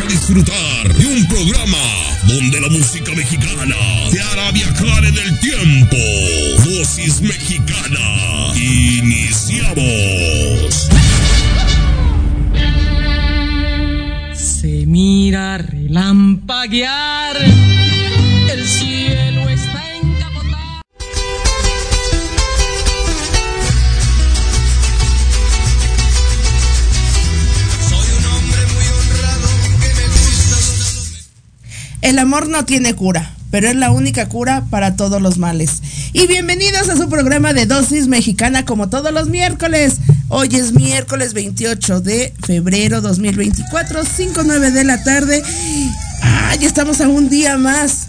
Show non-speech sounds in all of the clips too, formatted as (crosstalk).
A disfrutar de un programa donde la música mexicana te hará viajar en el tiempo. Dosis mexicana. Iniciamos. Se mira relampaguear. El amor no tiene cura, pero es la única cura para todos los males. Y bienvenidos a su programa de dosis mexicana como todos los miércoles. Hoy es miércoles 28 de febrero 2024, 5.9 de la tarde. Ay, estamos a un día más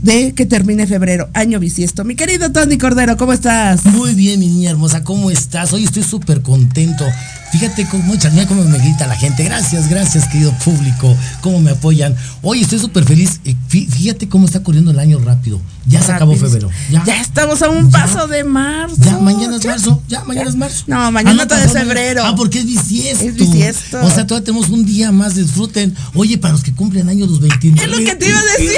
de que termine febrero, año bisiesto. Mi querido Tony Cordero, ¿cómo estás? Muy bien, mi niña hermosa, ¿cómo estás? Hoy estoy súper contento. Fíjate cómo, mira cómo me grita la gente. Gracias, gracias, querido público. Cómo me apoyan. Hoy estoy súper feliz. Fí- Fíjate cómo está corriendo el año rápido. Ya se acabó febrero. Ya estamos a un paso de marzo. Ya, mañana es Ya. marzo. Ya, mañana es marzo. No, mañana no, todavía es febrero. Ah, porque es bisiesto. Es bisiesto. O sea, todavía tenemos un día más. Disfruten. Oye, para los que cumplen años los 29. Es lo que te iba a decir.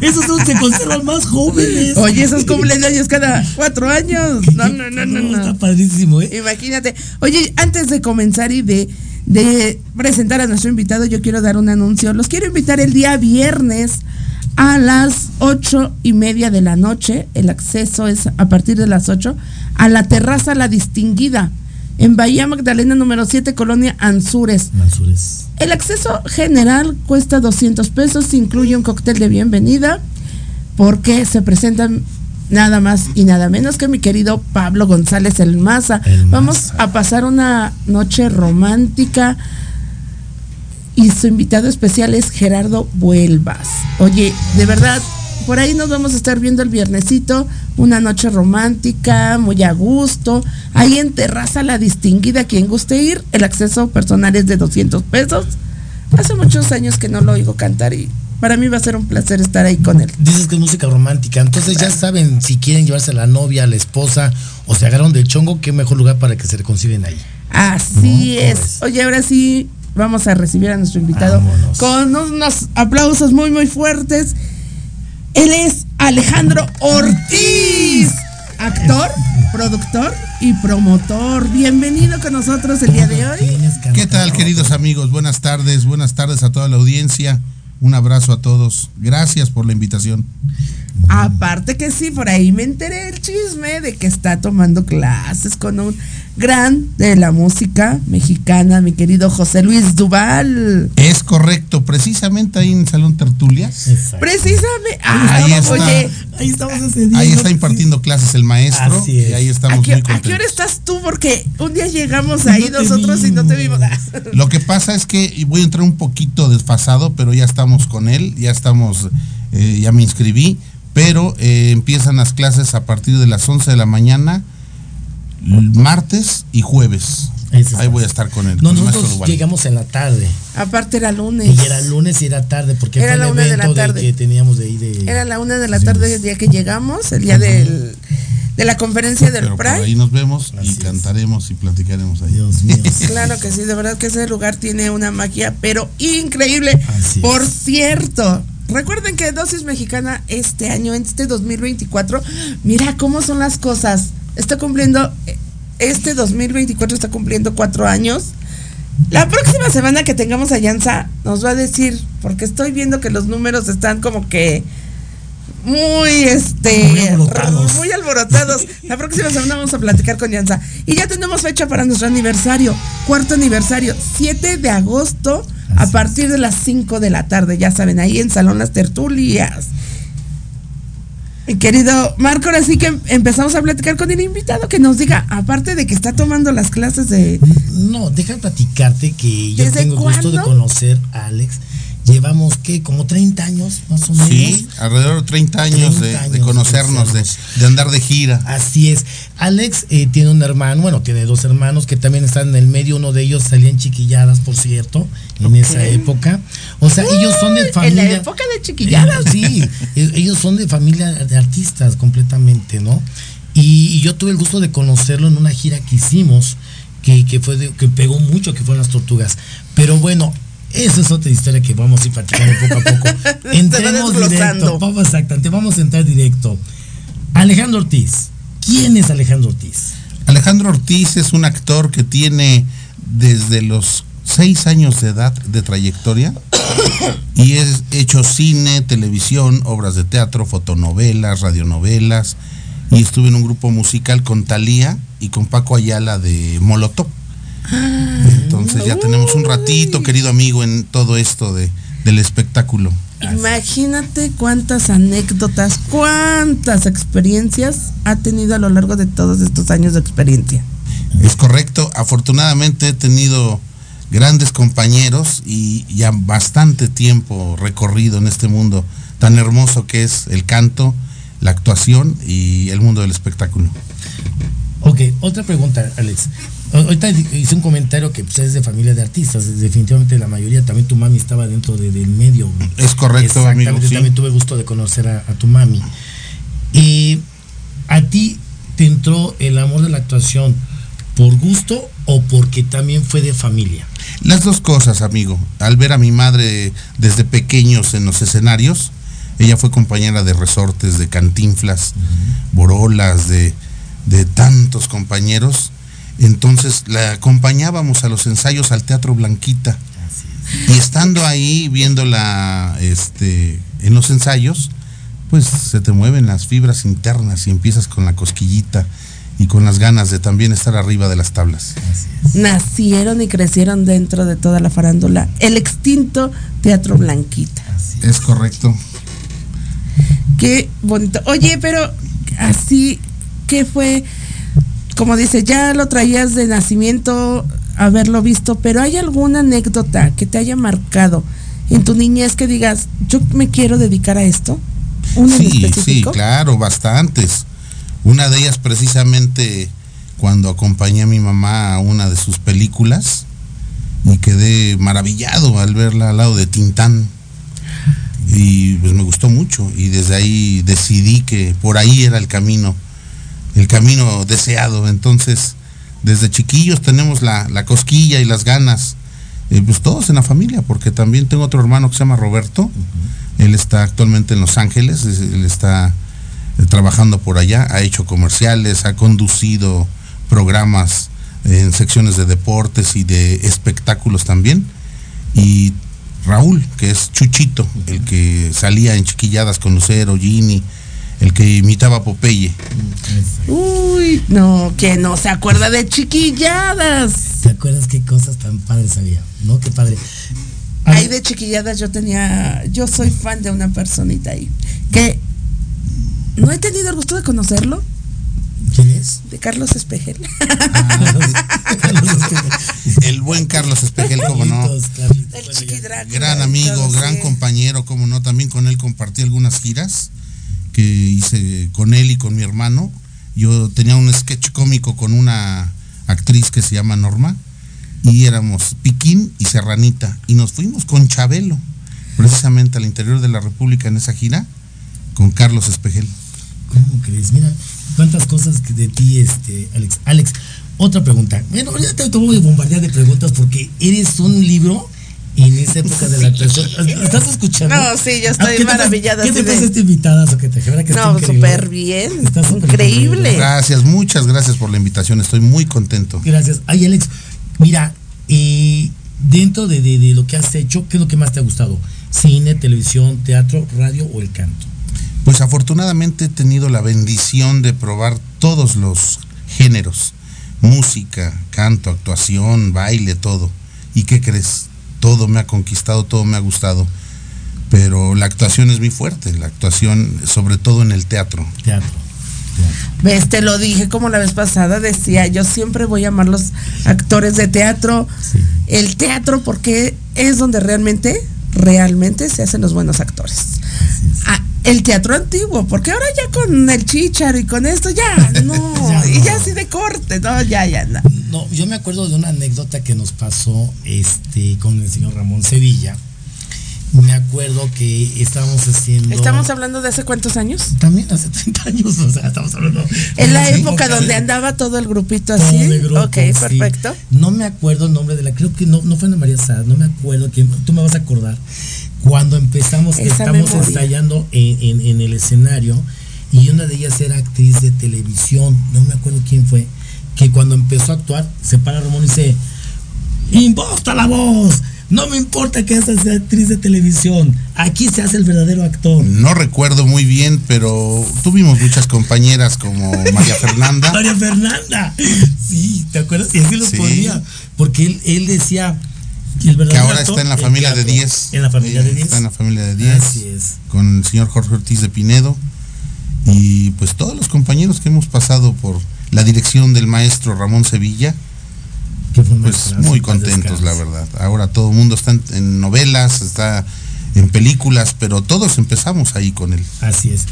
(laughs) Esos son, se conservan más jóvenes. Oye, esos cumpleaños cada cuatro años. No, no, no, no, no. Está padrísimo, ¿eh? Imagínate. Oye, antes de comenzar y de, de presentar a nuestro invitado, yo quiero dar un anuncio. Los quiero invitar el día viernes a las ocho y media de la noche. El acceso es a partir de las ocho a la terraza La Distinguida en Bahía Magdalena número 7, Colonia Anzures. Manzures. El acceso general cuesta 200 pesos, incluye un cóctel de bienvenida, porque se presentan nada más y nada menos que mi querido Pablo González El Maza. El Maza. Vamos a pasar una noche romántica y su invitado especial es Gerardo Vuelvas. Oye, de verdad, por ahí nos vamos a estar viendo el viernesito, una noche romántica, muy a gusto. Ahí en Terraza La Distinguida, quien guste ir, el acceso personal es de 200 pesos. Hace muchos años que no lo oigo cantar y para mí va a ser un placer estar ahí con él. Dices que es música romántica, entonces ya saben si quieren llevarse a la novia, a la esposa o se agarraron del chongo, qué mejor lugar para que se reconcilien ahí. Así No, es. Oye, ahora sí vamos a recibir a nuestro invitado Vámonos. con unos aplausos muy, muy fuertes. Él es Alejandro Ortiz, actor, productor y promotor. Bienvenido con nosotros el día de hoy. ¿Qué tal, queridos amigos? Buenas tardes, buenas tardes a toda la audiencia. Un abrazo a todos. Gracias por la invitación. Aparte que sí, por ahí me enteré el chisme de que está tomando clases con un gran de la música mexicana, mi querido José Luis Duval. Es correcto, precisamente ahí en Salón Tertulias. Exacto. Precisamente. Ah, Ahí está. Oye, Ahí estamos día. Ahí está impartiendo clases el maestro. Así es. Y ahí ¿a estamos qué, muy a qué hora estás tú? Porque un día llegamos ahí No nosotros y no te vimos. vimos. (laughs) Lo que pasa es que voy a entrar un poquito desfasado, pero ya estamos con él, ya estamos, eh, ya me inscribí, pero eh, empiezan las clases a partir de las 11 de la mañana, martes y jueves. Ahí voy a estar con él. No, con el maestro nosotros llegamos en la tarde. Aparte era lunes. Y era lunes y era tarde, porque Era fue la el una de la tarde. que teníamos de ahí de. Era la una de la tarde el día que llegamos, el día del, de la conferencia del Pero por Pride. ahí nos vemos Así y es. cantaremos y platicaremos ahí. Dios mío. (laughs) Claro que sí, de verdad que ese lugar tiene una magia, pero increíble. Así es. Por cierto, recuerden que Dosis Mexicana este año, en este 2024, mira cómo son las cosas. Está cumpliendo, este 2024 está cumpliendo cuatro años. La próxima semana que tengamos a Yanza nos va a decir, porque estoy viendo que los números están como que muy este Muy alborotados. muy alborotados. La próxima semana vamos a platicar con Yanza. Y ya tenemos fecha para nuestro aniversario, cuarto aniversario, 7 de agosto, a partir de las 5 de la tarde, ya saben, ahí en Salón Las Tertulias. Mi querido Marco, ahora sí que empezamos a platicar con el invitado que nos diga, aparte de que está tomando las clases de... No, deja platicarte que yo ¿Desde tengo el gusto de conocer a Alex llevamos, ¿qué? Como 30 años, más o menos. Sí, alrededor de 30 años, 30 de, años de, conocernos, de, de, andar de gira. Así es. Alex eh, tiene un hermano, bueno, tiene dos hermanos que también están en el medio. Uno de ellos salían chiquilladas, por cierto, en okay. esa época. O sea, ellos son de familia. En la época de chiquilladas. Sí, ellos son de familia de artistas completamente, ¿no? Y, y, yo tuve el gusto de conocerlo en una gira que hicimos, que, que fue de, que pegó mucho, que fueron las tortugas. Pero bueno, esa es otra historia que vamos a ir platicando poco a (laughs) poco. Entremos directo. Vamos, exactamente, vamos a entrar directo. Alejandro Ortiz. ¿Quién es Alejandro Ortiz? Alejandro Ortiz es un actor que tiene desde los seis años de edad de trayectoria (coughs) y es hecho cine, televisión, obras de teatro, fotonovelas, radionovelas y estuve en un grupo musical con Talía y con Paco Ayala de Molotov. Entonces ya tenemos un ratito, querido amigo, en todo esto de, del espectáculo. Imagínate cuántas anécdotas, cuántas experiencias ha tenido a lo largo de todos estos años de experiencia. Es correcto, afortunadamente he tenido grandes compañeros y ya bastante tiempo recorrido en este mundo tan hermoso que es el canto, la actuación y el mundo del espectáculo. Ok, otra pregunta, Alex. Ahorita hice un comentario que pues, es de familia de artistas, definitivamente la mayoría, también tu mami estaba dentro de, del medio. Es correcto, amigo. Sí. También tuve gusto de conocer a, a tu mami. Y a ti te entró el amor de la actuación por gusto o porque también fue de familia. Las dos cosas, amigo. Al ver a mi madre desde pequeños en los escenarios, ella fue compañera de resortes, de cantinflas, uh -huh. borolas, de, de tantos compañeros entonces la acompañábamos a los ensayos al Teatro Blanquita. Y estando ahí viéndola este, en los ensayos, pues se te mueven las fibras internas y empiezas con la cosquillita y con las ganas de también estar arriba de las tablas. Nacieron y crecieron dentro de toda la farándula. El extinto Teatro Blanquita. Es. es correcto. Qué bonito. Oye, pero así, ¿qué fue? Como dice, ya lo traías de nacimiento, haberlo visto, pero ¿hay alguna anécdota que te haya marcado en tu niñez que digas, yo me quiero dedicar a esto? ¿Una sí, sí, claro, bastantes. Una de ellas precisamente cuando acompañé a mi mamá a una de sus películas y quedé maravillado al verla al lado de Tintán. Y pues me gustó mucho y desde ahí decidí que por ahí era el camino el camino deseado. Entonces, desde chiquillos tenemos la, la cosquilla y las ganas, eh, pues todos en la familia, porque también tengo otro hermano que se llama Roberto, uh -huh. él está actualmente en Los Ángeles, él está eh, trabajando por allá, ha hecho comerciales, ha conducido programas en secciones de deportes y de espectáculos también. Y Raúl, que es Chuchito, el que salía en chiquilladas con Lucero, Gini, el que imitaba a Popeye. Uy, no, que no se acuerda de chiquilladas. ¿Te acuerdas qué cosas tan padres había? ¿No? Qué padre. Ahí de chiquilladas yo tenía, yo soy fan de una personita ahí, que no he tenido el gusto de conocerlo. ¿Quién es? De Carlos Espejel. Ah, el buen Carlos Espejel, como no. Gran amigo, gran compañero, como no. También con él compartí algunas giras que hice con él y con mi hermano. Yo tenía un sketch cómico con una actriz que se llama Norma y éramos Piquín y Serranita y nos fuimos con Chabelo, precisamente al interior de la República en esa gira con Carlos Espejel. ¿Cómo crees? Mira, cuántas cosas de ti, este, Alex. Alex, otra pregunta. Bueno, ya te voy a bombardear de preguntas porque eres un libro en esa época de la actuación. ¿Estás escuchando? No, sí, yo estoy ¿Qué maravillada. ¿Qué te pasa esta invitada? Que te que no, súper bien. Estás increíble. Gracias, muchas gracias por la invitación. Estoy muy contento. Gracias. Ay, Alex, mira, eh, dentro de, de, de, lo que has hecho, ¿qué es lo que más te ha gustado? ¿Cine, televisión, teatro, radio o el canto? Pues afortunadamente he tenido la bendición de probar todos los géneros. Música, canto, actuación, baile, todo. ¿Y qué crees? Todo me ha conquistado, todo me ha gustado. Pero la actuación es muy fuerte, la actuación, sobre todo en el teatro. Teatro. Ves, te lo dije como la vez pasada, decía, yo siempre voy a amar los actores de teatro, sí. el teatro porque es donde realmente realmente se hacen los buenos actores. Ah, el teatro antiguo, porque ahora ya con el chicharo y con esto ya (laughs) no, Ya y ya así de corte, no, ya, ya, no. No, yo me acuerdo de una anécdota que nos pasó este con el señor Ramón Sevilla. Me acuerdo que estábamos haciendo. Estamos hablando de hace cuántos años? También hace 30 años, (laughs) o sea, estamos hablando. En la época de- donde andaba todo el grupito todo así. de grupo, ok, sí. perfecto. No me acuerdo el nombre de la, creo que no, no fue Ana María Sá, no me acuerdo quién, tú me vas a acordar. Cuando empezamos, Esa estamos memoria. ensayando en, en- en el escenario y una de ellas era actriz de televisión, no me acuerdo quién fue, que cuando empezó a actuar, se para Ramón y dice, imposta la voz, no me importa que esa sea actriz de televisión, aquí se hace el verdadero actor. No recuerdo muy bien, pero tuvimos muchas compañeras como María Fernanda. (laughs) María Fernanda. Sí, ¿te acuerdas? Y así lo Sí. ponía. Porque él, él decía que el que ahora actor, está en la familia de teatro. 10. En la familia de 10. Está en la familia de 10. Así es. Con el señor Jorge Ortiz de Pinedo. Y pues todos los compañeros que hemos pasado por la dirección del maestro Ramón Sevilla, pues maestrazo, muy contentos, la verdad. Ahora todo el mundo está en, en novelas, está en películas, pero todos empezamos ahí con él. Así es.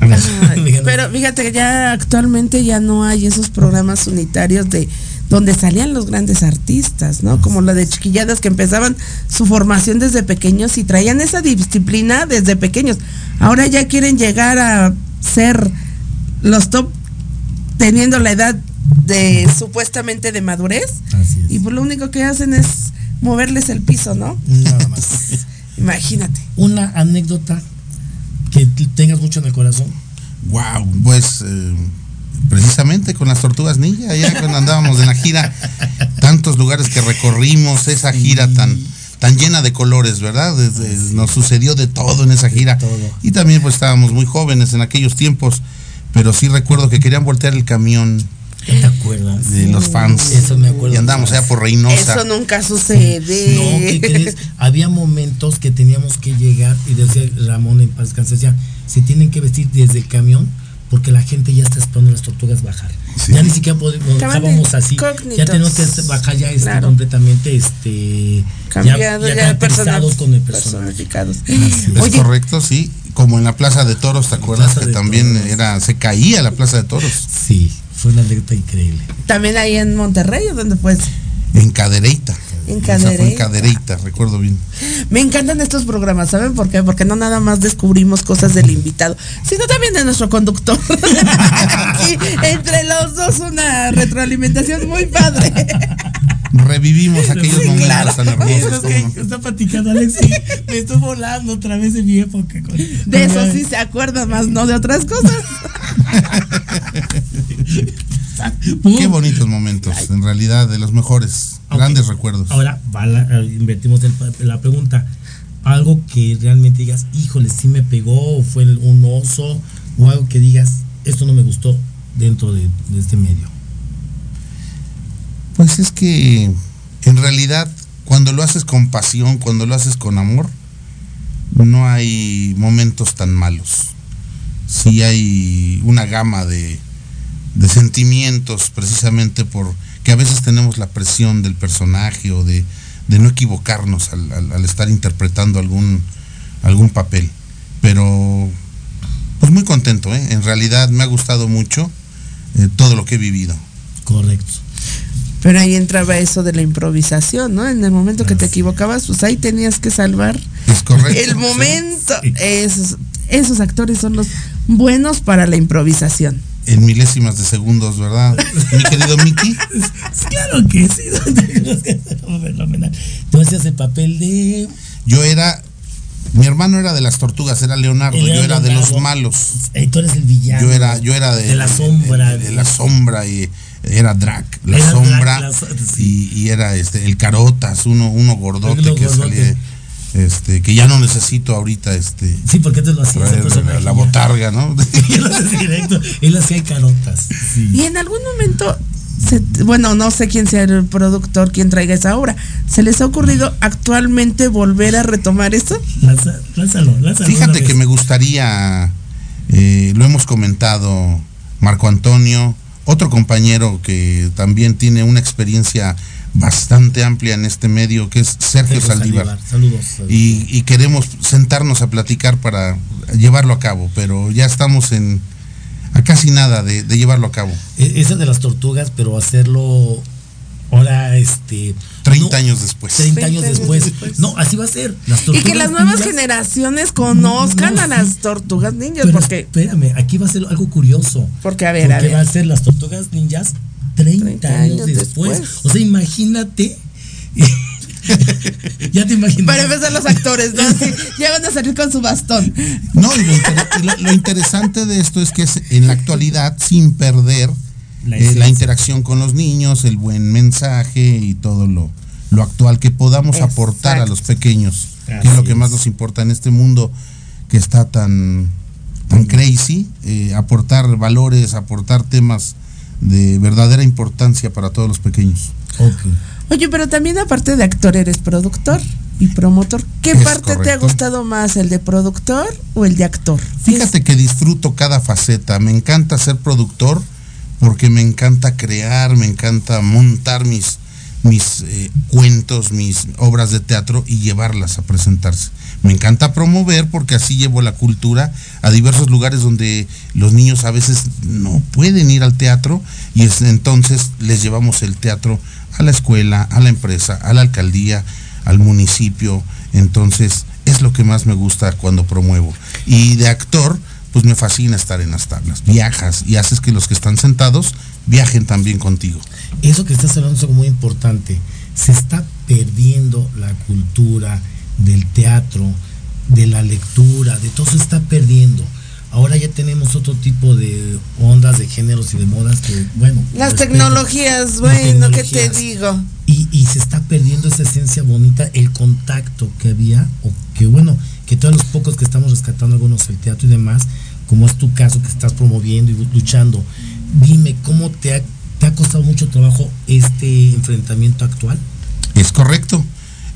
Ay, (laughs) pero fíjate que ya actualmente ya no hay esos programas unitarios de donde salían los grandes artistas, ¿no? Como la de chiquilladas que empezaban su formación desde pequeños y traían esa disciplina desde pequeños. Ahora ya quieren llegar a ser los top teniendo la edad de supuestamente de madurez Así es. y pues lo único que hacen es moverles el piso, ¿no? Nada más. (laughs) Imagínate. Una anécdota que tengas mucho en el corazón. Wow, pues eh, precisamente con las tortugas ninja, allá cuando andábamos en la gira, tantos lugares que recorrimos, esa gira tan tan llena de colores, ¿verdad? Desde- nos sucedió de todo en esa gira. Y también pues estábamos muy jóvenes en aquellos tiempos, pero sí recuerdo que querían voltear el camión ¿No te acuerdas? de los fans. Eso me acuerdo Y andamos allá por Reynosa. Eso nunca sucede. No, ¿qué crees? Había momentos que teníamos que llegar y decía Ramón en paz descanse, decía, se tienen que vestir desde el camión porque la gente ya está esperando las tortugas bajar. Sí. Ya ni siquiera podemos, Estaban bajábamos así. incógnitos. Ya tenemos que bajar ya este, Claro. completamente este cambiado ya, caracterizados personas- con el personificados. Es Oye, correcto, sí. Como en la Plaza de Toros, ¿te acuerdas? Que también Toros. era, se caía la Plaza de Toros. Sí, fue una anécdota increíble. también ahí en Monterrey, ¿o ¿dónde fue? En Cadereyta. En fue en Cadereyta. Cadereyta, recuerdo bien. Me encantan estos programas, ¿saben por qué? Porque no nada más descubrimos cosas del invitado, sino también de nuestro conductor. (laughs) Aquí, entre los dos, una retroalimentación muy padre. Revivimos aquellos Sí, momentos claro. tan hermosos. está platicando Alex, sí, me estoy volando otra vez de mi época. con- De eso sí se acuerda más, no de otras cosas. (laughs) Qué bonitos momentos, en realidad, de los mejores, grandes recuerdos. Ahora, va la- eh, invertimos el la pregunta. Algo que realmente digas, híjole, sí me pegó, o fue un oso, o algo que digas, esto no me gustó dentro de, de este medio. Pues es que, en realidad, cuando lo haces con pasión, cuando lo haces con amor, no hay momentos tan malos. Sí hay una gama de, de sentimientos, precisamente por que a veces tenemos la presión del personaje o de, de no equivocarnos al, al- estar interpretando algún, algún papel. Pero, pues muy contento, ¿eh? En realidad me ha gustado mucho eh, todo lo que he vivido. Correcto. Pero ahí entraba eso de la improvisación, ¿no? En el momento que te equivocabas, pues ahí tenías que salvar Es correcto. el momento. Sí. Esos, esos actores son los buenos para la improvisación. en milésimas de segundos, ¿verdad? (laughs) Mi querido Mickey. Claro que sí. (laughs) Fenomenal. Tú hacías el papel de. Yo era, mi hermano era de las tortugas, era Leonardo, yo era de los malos. eh, tú eres el villano. Yo era, yo era de, De la sombra. de, de la sombra y era Drac, la Era Drac, sombra la so- sí. y, y era este el Carotas, uno, uno gordote que gordote. salía, este, que ya no necesito ahorita este Sí, porque te lo traer personaje. la, botarga, ¿no? (laughs) Él hacía directo. Él hacía carotas. Sí. Y en algún momento, se- bueno, no sé quién sea el productor, quién traiga esa obra. ¿Se les ha ocurrido actualmente volver a retomar esto? Lánzalo, lánzalo. Fíjate que me gustaría, eh, lo hemos comentado, Marco Antonio, otro compañero que también tiene una experiencia bastante amplia en este medio, que es Sergio, Sergio Saldívar. Saldívar, Saludos. Y, y queremos sentarnos a platicar para llevarlo a cabo, pero ya estamos en a casi nada de, de llevarlo a cabo. E- Esa de las tortugas, pero hacerlo ahora, este. 30 no, años después. 30 años 30 años después. después. No, así va a ser. Las Y que las nuevas ninjas- generaciones conozcan No, a las tortugas ninjas, Pero porque espérame, aquí va a ser algo curioso. Porque, a ver, Porque a ver. va a ser las tortugas ninjas 30, 30 años, años después. después. O sea, imagínate. (laughs) ya te imaginas. para empezar los actores, ¿no? Sí, ya van a salir con su bastón. No, y lo, inter- y lo- lo interesante de esto es que es en la actualidad, sin perder La eh, la, interacción con los niños, el buen mensaje y todo lo, lo actual que podamos aportar a los pequeños, que es lo Así que más nos importa en este mundo que está tan, tan crazy, eh, aportar valores, aportar temas de verdadera importancia para todos los pequeños. Ok. Oye, pero también aparte de actor, eres productor y promotor. ¿Qué Es parte te ha gustado más, el de productor o el de actor? Fíjate que disfruto cada faceta. Me encanta ser productor porque me encanta crear, me encanta montar mis, mis eh, cuentos, mis obras de teatro y llevarlas a presentarse. Me encanta promover porque así llevo la cultura a diversos lugares donde los niños a veces no pueden ir al teatro y es, entonces les llevamos el teatro a la escuela, a la empresa, a la alcaldía, al municipio. Entonces es lo que más me gusta cuando promuevo. Y de actor, pues me fascina estar en las tablas. Viajas y haces que los que están sentados viajen también contigo. Eso que estás hablando es algo muy importante. Se está perdiendo la cultura del teatro, de la lectura, de todo se está perdiendo. Ahora ya tenemos otro tipo de ondas, de géneros y de modas que, bueno. Las respeto. tecnologías, bueno, ¿qué te digo? Y, y se está perdiendo esa esencia bonita, el contacto que había, o que bueno, que todos los pocos que estamos rescatando algunos el teatro y demás, como es tu caso que estás promoviendo y luchando, dime cómo te ha, te ha costado mucho trabajo este enfrentamiento actual. Es correcto.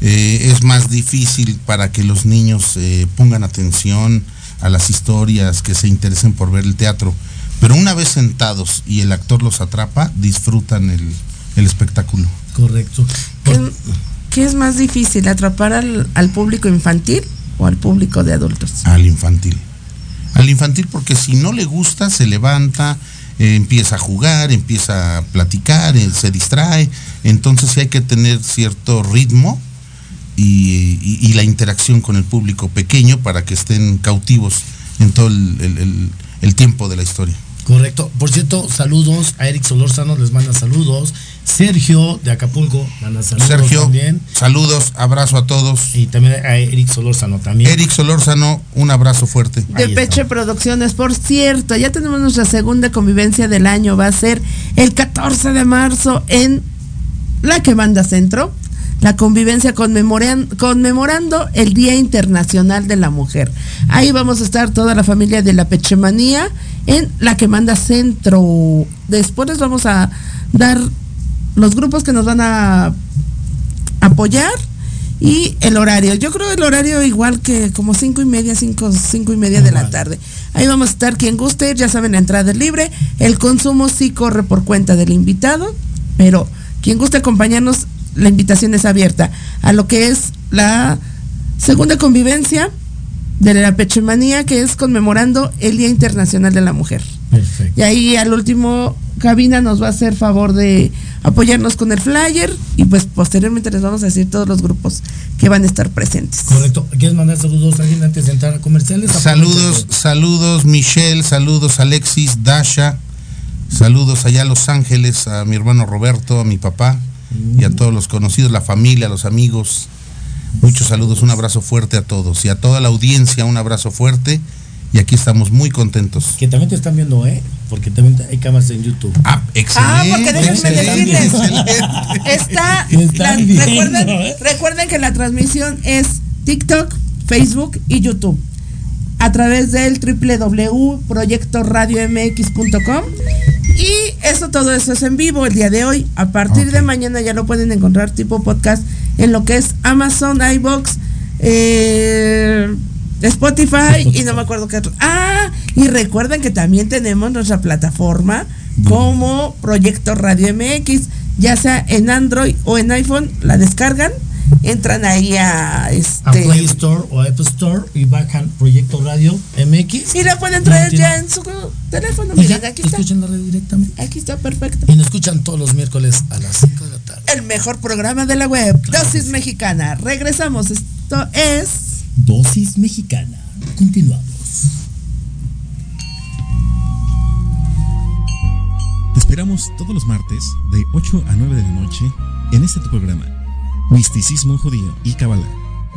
Eh, es más difícil para que los niños eh, pongan atención a las historias, que se interesen por ver el teatro. Pero una vez sentados y el actor los atrapa, disfrutan el, el espectáculo. Correcto. ¿Qué, qué es más difícil, atrapar al, al público infantil o al público de adultos? Al infantil. Al infantil porque si no le gusta, se levanta, eh, empieza a jugar, empieza a platicar, eh, se distrae. Entonces sí hay que tener cierto ritmo y, y- y la interacción con el público pequeño para que estén cautivos en todo el, el- el- el tiempo de la historia. Correcto. Por cierto, saludos a Eric Solórzano, les manda saludos. Sergio de Acapulco manda saludos Sergio, también. saludos, abrazo a todos. Y también a Eric Solórzano también. Eric Solórzano, un abrazo fuerte. De Ahí Peche está. Producciones, por cierto, ya tenemos nuestra segunda convivencia del año, va a ser el 14 de marzo en la que manda centro, la convivencia conmemoran- conmemorando el Día Internacional de la Mujer. Ahí vamos a estar toda la familia de la Pechemanía en la que manda centro. Después les vamos a dar los grupos que nos van a apoyar y el horario. Yo creo el horario igual que como cinco y media, cinco, cinco y media de la tarde. Ahí vamos a estar quien guste, ya saben, la entrada es libre. El consumo sí corre por cuenta del invitado, pero quien guste acompañarnos, la invitación es abierta a lo que es la segunda convivencia de la Pechemanía, que es conmemorando el Día Internacional de la Mujer. Perfecto. Y ahí al último, Cabina nos va a hacer favor de apoyarnos con el flyer y pues posteriormente les vamos a decir todos los grupos que van a estar presentes. Correcto. ¿Quieres mandar saludos a alguien antes de entrar a comerciales? Saludos, saludos Michelle, saludos Alexis, Dasha, saludos allá a Los Ángeles, a mi hermano Roberto, a mi papá y a todos los conocidos, la familia, los amigos. Muchos saludos, un abrazo fuerte a todos y a toda la audiencia, un abrazo fuerte y aquí estamos muy contentos. Que también te están viendo, ¿eh? Porque también hay cámaras en YouTube. Ah, excelente. Ah, porque déjenme decirles, está, Me están la- viendo, recuerden, ¿eh? recuerden que la transmisión es TikTok, Facebook y YouTube a través del www.proyectoradiomx.com y eso todo eso es en vivo el día de hoy. A partir de mañana ya lo pueden encontrar tipo podcast en lo que es Amazon, iBox, eh, Spotify y no me acuerdo qué otro. Ah, y recuerden que también tenemos nuestra plataforma como Proyecto Radio MX, ya sea en Android o en iPhone, la descargan, entran ahí a este A Play Store o App Store y bajan Proyecto Radio MX. y la pueden traer No, ya en su teléfono. Miren, aquí está. escuchan la radio directamente. Aquí está perfecto. Y nos escuchan todos los miércoles a las 5 de la tarde. El mejor programa de la web, Dosis Mexicana. Regresamos. Esto es Dosis Mexicana. Continuamos. Te esperamos todos los martes de 8 a 9 de la noche en este tu programa, Misticismo Judío y Kabbalah,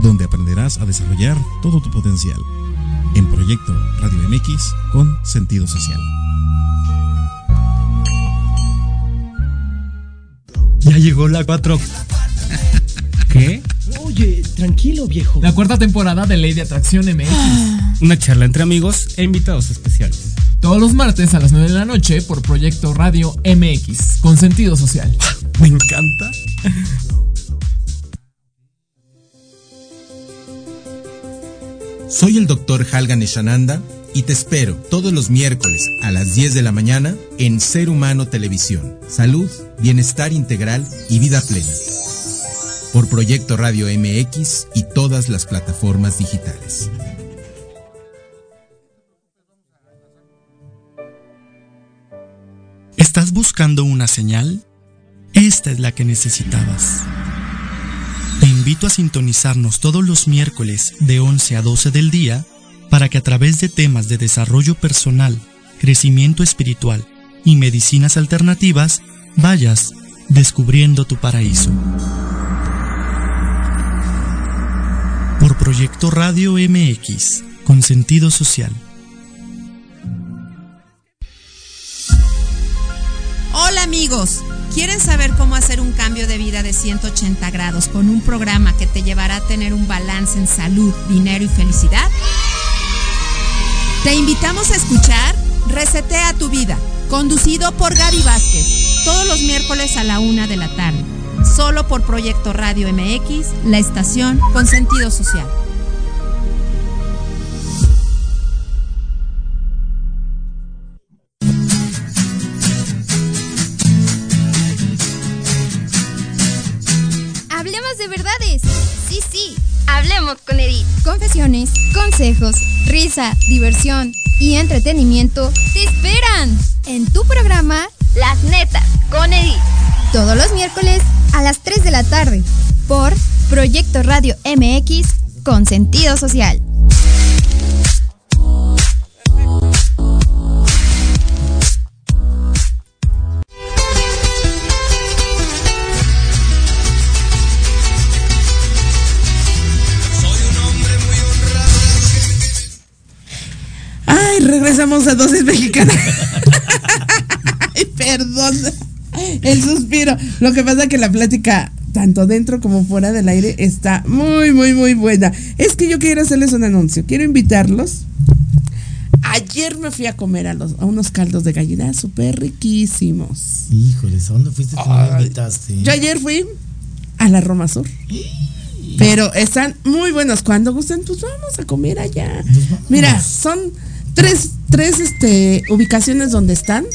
donde aprenderás a desarrollar todo tu potencial en Proyecto Radio MX con sentido social. Ya llegó la 4. (laughs) ¿Qué? Oye, tranquilo, viejo. La cuarta temporada de Ley de Atracción MX. Una charla entre amigos e invitados especiales. Todos los martes a las 9 de la noche por Proyecto Radio MX, con sentido social. Me encanta. Soy el Dr. Halgan Eshananda y te espero todos los miércoles a las 10 de la mañana en Ser Humano Televisión. Salud, bienestar integral y vida plena. Por Proyecto Radio MX y todas las plataformas digitales. ¿Estás buscando una señal? Esta es la que necesitabas. Te invito a sintonizarnos todos los miércoles de 11 a 12 del día para que a través de temas de desarrollo personal, crecimiento espiritual y medicinas alternativas vayas descubriendo tu paraíso. Por Proyecto Radio MX, con sentido social. Hola amigos, ¿quieren saber cómo hacer un cambio de vida de 180 grados con un programa que te llevará a tener un balance en salud, dinero y felicidad? Te invitamos a escuchar Resetea tu vida, conducido por Gaby Vázquez, todos los miércoles a la una de la tarde, solo por Proyecto Radio MX, la estación con sentido social. Hablemos de verdades. Sí, sí. Hablemos con Edith. Confesiones, consejos, risa, diversión y entretenimiento te esperan en tu programa Las Netas con Edith. Todos los miércoles a las 3 de la tarde por Proyecto Radio MX con sentido social. Ay, regresamos a Dosis Mexicana. (laughs) Perdón. El suspiro. Lo que pasa que la plática, tanto dentro como fuera del aire, está muy, muy, muy buena. Es que yo quiero hacerles un anuncio. Quiero invitarlos. Ayer me fui a comer a, los, a unos caldos de gallina súper riquísimos. Híjoles, ¿a dónde fuiste me invitaste? Yo ayer fui a la Roma Sur. Pero están muy buenos. Cuando gusten, pues vamos a comer allá. Mira, son tres, tres este, ubicaciones donde están.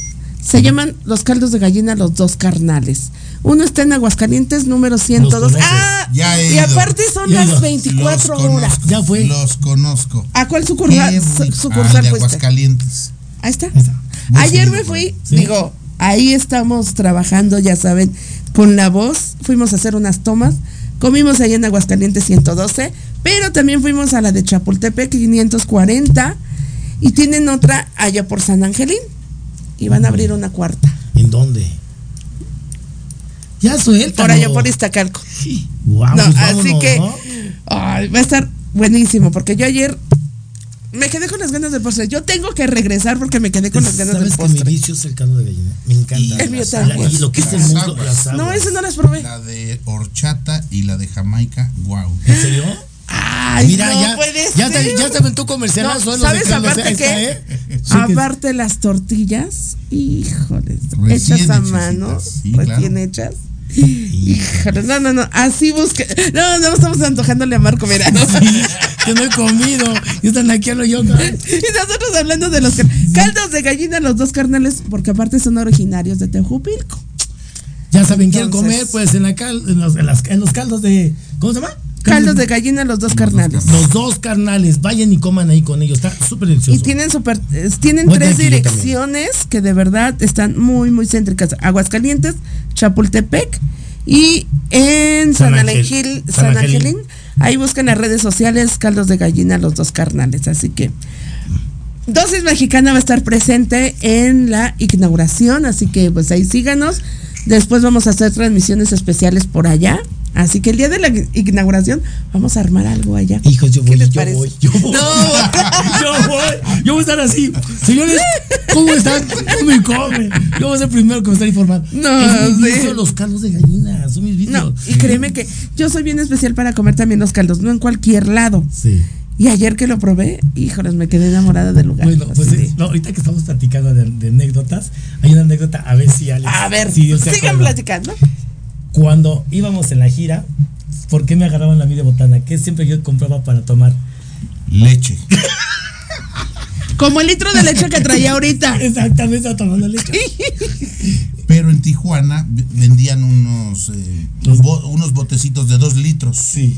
Se llaman los caldos de gallina los dos carnales. Uno está en Aguascalientes, número 102. conoces. Ah, Ya he y ido. aparte son Ya las ido. 24 Los horas. conozco, Ya fue. Los conozco. ¿A cuál sucursal, su- sucursal Al de fuiste? Aguascalientes. Ahí está. Muy Ayer me fui, Sí. digo, ahí estamos trabajando, ya saben, con la voz. Fuimos a hacer unas tomas. Comimos ahí en Aguascalientes 112, pero también fuimos a la de Chapultepec 540 y tienen otra allá por San Angelín y van a abrir una cuarta. ¿En dónde? Ya suelta. Por allá por Iztacalco. Guau, No, pues así que ¿no? ay, va a estar buenísimo porque yo ayer me quedé con las ganas del postre. Yo tengo que regresar porque me quedé con las ganas del ¿Sabes que mi postre. vicio es el caldo de gallina? Me encanta. El mío también. Y lo que es el aguas. las aguas. No, ese no las probé. La de horchata y la de Jamaica, wow. ¿En serio? Ay, Mira, no ya, puede ya, te, ya te aventó comercialazo. No, ¿Sabes aparte qué? ¿eh? Sí que- Aparte las tortillas, híjoles, hechas a hechecitas, mano, sí, recién claro. hechas. Híjole, no, no, no, así busque. No, no estamos antojándole a Marco Verano. que no he comido. Y están aquí a lo yo. Y nosotros hablando de los cal- caldos de gallina, los dos carnales, porque aparte son originarios de Tejupilco. Ya saben, quieren comer, pues en, la cal, en, los, en, las, en los caldos de. ¿Cómo se llama? Caldos de gallina, los dos carnales. Los dos carnales, vayan y coman ahí con ellos, está súper delicioso. Y tienen super, tienen tres direcciones que de verdad están muy, muy céntricas. Aguascalientes, Chapultepec y en San, San, Ángel, San, San Angelín. Ahí buscan las redes sociales Caldos de Gallina, los dos carnales. Así que Dosis Mexicana va a estar presente en la inauguración, así que pues ahí síganos. Después vamos a hacer transmisiones especiales por allá. Así que el día de la inauguración vamos a armar algo allá. Hijos, yo voy, yo voy, yo voy. No. yo voy. Yo voy a estar así. Señores, ¿cómo están? ¿Cómo me comen? Yo voy a ser el primero que me estar informando. No, es los caldos de gallina, son mis vicios. No, y créeme que yo soy bien especial para comer también los caldos, no en cualquier lado. Sí. Y ayer que lo probé, híjoles, me quedé enamorada del lugar. Bueno, pues sí, no, ahorita que estamos platicando de, de, anécdotas, hay una anécdota, a ver si Alex. A ver, si sigan platicando. Cuando íbamos en la gira, ¿por qué me agarraban la mí de botana? ¿Qué siempre yo compraba para tomar? Leche. Como el litro de leche que traía ahorita. (laughs) Exactamente, estaba tomando leche. Pero en Tijuana vendían unos, eh, bo unos botecitos de dos litros. Sí.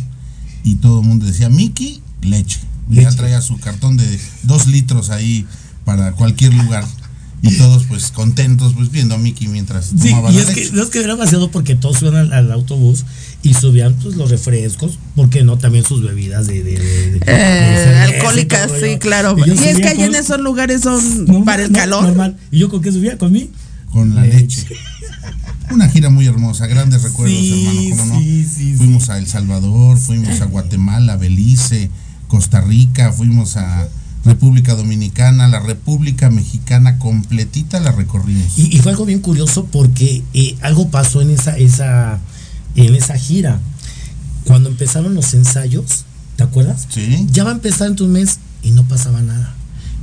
Y todo el mundo decía, Mickey, leche. Y ya traía su cartón de dos litros ahí para cualquier lugar. Y todos pues contentos pues viendo a Mickey mientras sí, tomaba y la es leche. que, es que era vaciado porque todos suben al, al, autobús y subían pues los refrescos, porque no también sus bebidas de, de, de, de eh, alcohólicas, sí, claro. Y, y es que allá en esos lugares son normal, para el calor. Normal. ¿Y yo con qué subía? ¿Con mí? Con la leche. Una gira muy hermosa, grandes recuerdos, sí, hermano, ¿cómo no? Sí, sí, fuimos a El Salvador, fuimos a Guatemala, Belice, Costa Rica, fuimos a República Dominicana, la República Mexicana completita la recorrimos. Y, y fue algo bien curioso porque eh, algo pasó en esa, esa, en esa gira. Cuando empezaron los ensayos, ¿te acuerdas? Sí. Ya va a empezar en tu mes y no pasaba nada.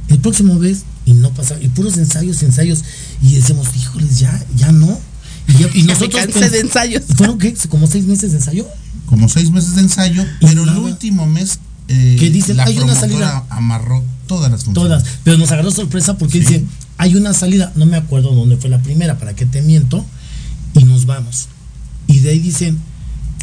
El próximo mes y no pasaba. Y puros ensayos, ensayos. Y decíamos, híjoles, ya, ya no. Y, ya, y (laughs) nosotros. Me de ensayos. ¿Fueron qué? ¿Como seis meses de ensayo? Como seis meses de ensayo, pero el último mes eh, que dicen la hay una salida amarró todas las funciones. todas pero nos agarró sorpresa porque sí. dicen hay una salida no me acuerdo dónde fue la primera para qué te miento y nos vamos y de ahí dicen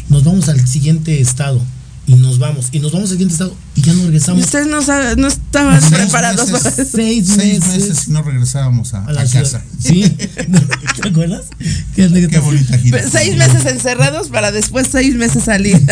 nos vamos al siguiente estado y nos vamos. Y nos vamos al siguiente estado y ya no regresamos. Y ustedes no, no estaban seis preparados meses, para seis, seis meses. meses y no regresábamos a, a la a casa. Sí. (laughs) ¿te acuerdas? qué, qué bonita gira. Seis meses encerrados para después seis meses salir. (laughs)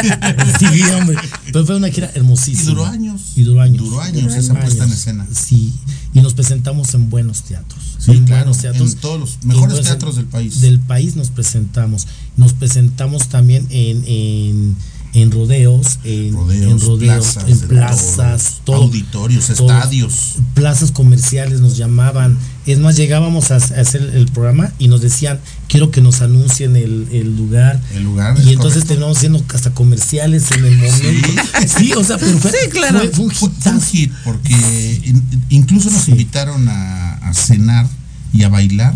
Sí hombre. Pero fue una gira hermosísima. Y duró años. Y duró años. Duró años duró esa años. puesta en escena. Sí. Y nos presentamos en buenos teatros. Sí, en claro, buenos teatros. en todos los mejores Entonces, teatros del país. Del país nos presentamos. Nos presentamos también en, en, en rodeos, en rodeos, en, rodeos, plazas, en plazas, todo, auditorios, todo, estadios. Plazas comerciales nos llamaban. Es más, llegábamos a, a, hacer el programa y nos decían, quiero que nos anuncien el, el lugar. El lugar. Y entonces terminamos haciendo hasta comerciales en el momento. Sí, sí o sea, pero fue, sí, claro. fue, fue un, hit, fue un hit porque in, incluso nos sí. invitaron a, a cenar y a bailar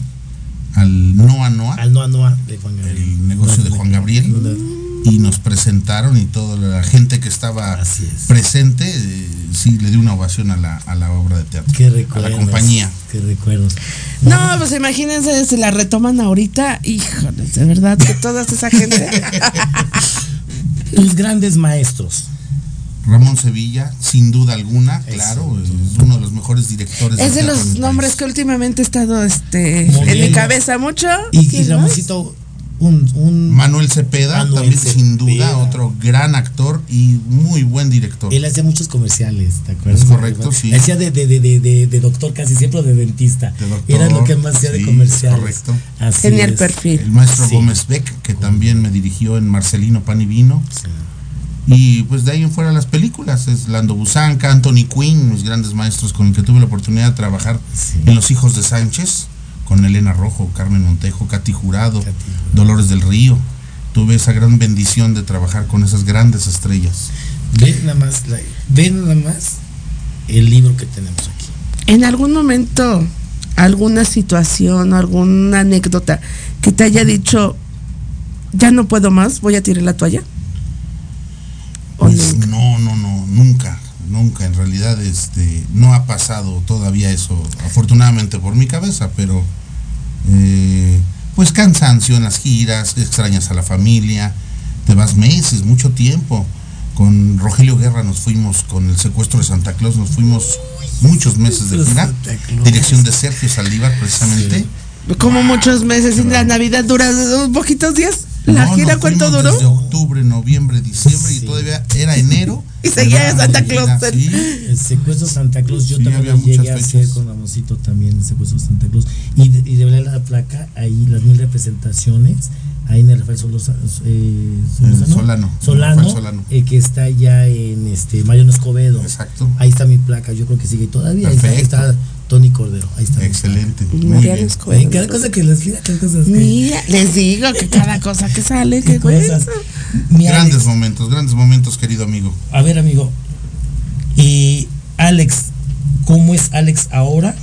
al Noa Noa. Al Noa Noa de Juan Gabriel. El negocio de Juan Gabriel. Y nos presentaron y toda la gente que estaba presente, eh, sí, le dio una ovación a la, a la obra de teatro. Qué recuerdos. A la compañía. Qué recuerdos. No, pues imagínense, si la retoman ahorita, híjoles, de verdad que toda esa gente. Tus grandes maestros. Ramón Sevilla, sin duda alguna, claro, es uno de los mejores directores. Es de, de los nombres país. que últimamente he estado este, en mi cabeza mucho. Y, y Ramoncito, un, un, Manuel Cepeda, Manuel también Cepeda. sin duda, otro gran actor y muy buen director. Él hacía muchos comerciales, ¿te acuerdas? Es correcto, sí. Hacía de, de, de, de, de doctor casi siempre de dentista. De doctor, Era lo que más hacía sí, de comerciales. Correcto. Así Genial es. perfil. El maestro sí. Gómez Beck, que también me dirigió en Marcelino Pan y Vino. Sí. Y pues de ahí en fuera las películas, es Lando Busanca, Anthony Quinn, mis grandes maestros con el que tuve la oportunidad de trabajar sí. en Los Hijos de Sánchez, con Elena Rojo, Carmen Montejo, Katy Jurado, Katy. Dolores del Río. Tuve esa gran bendición de trabajar con esas grandes estrellas. Ven nada más, la, ven nada más el libro que tenemos aquí. En algún momento, alguna situación, alguna anécdota que te haya dicho, ya no puedo más, voy a tirar la toalla. Pues no, no, no, nunca, nunca. En realidad, este, no ha pasado todavía eso, afortunadamente por mi cabeza, pero eh, pues cansancio en las giras, extrañas a la familia, te vas meses, mucho tiempo. Con Rogelio Guerra nos fuimos, con el secuestro de Santa Claus, nos fuimos muchos meses de gira. Dirección de Sergio Saldívar, precisamente. Como muchos meses, y la Navidad dura un poquitos días. ¿La No, gira cuánto duró? Desde octubre, noviembre, diciembre y todavía era enero. Y seguía Era Santa Claus. sí. El secuestro Santa Claus, yo Sí, también lo llegué muchas a hacer con Ramoncito también, el secuestro Santa Claus. Y de, y de ver la placa, ahí las mil representaciones, ahí en el Rafael Solosa- eh, Solano. Solano, Rafael Solano. eh, que está ya en este Mariano Escobedo. Exacto. Ahí está mi placa, yo creo que sigue todavía. Ahí está Tony Cordero, ahí está. Excelente. Muy bien. Cada cosa que les mira, cada cosa que. Mira, les digo que cada cosa que sale, que cosas. Grandes Alex, momentos, grandes momentos, querido amigo. A ver, amigo. Y Alex, ¿cómo es Alex ahora?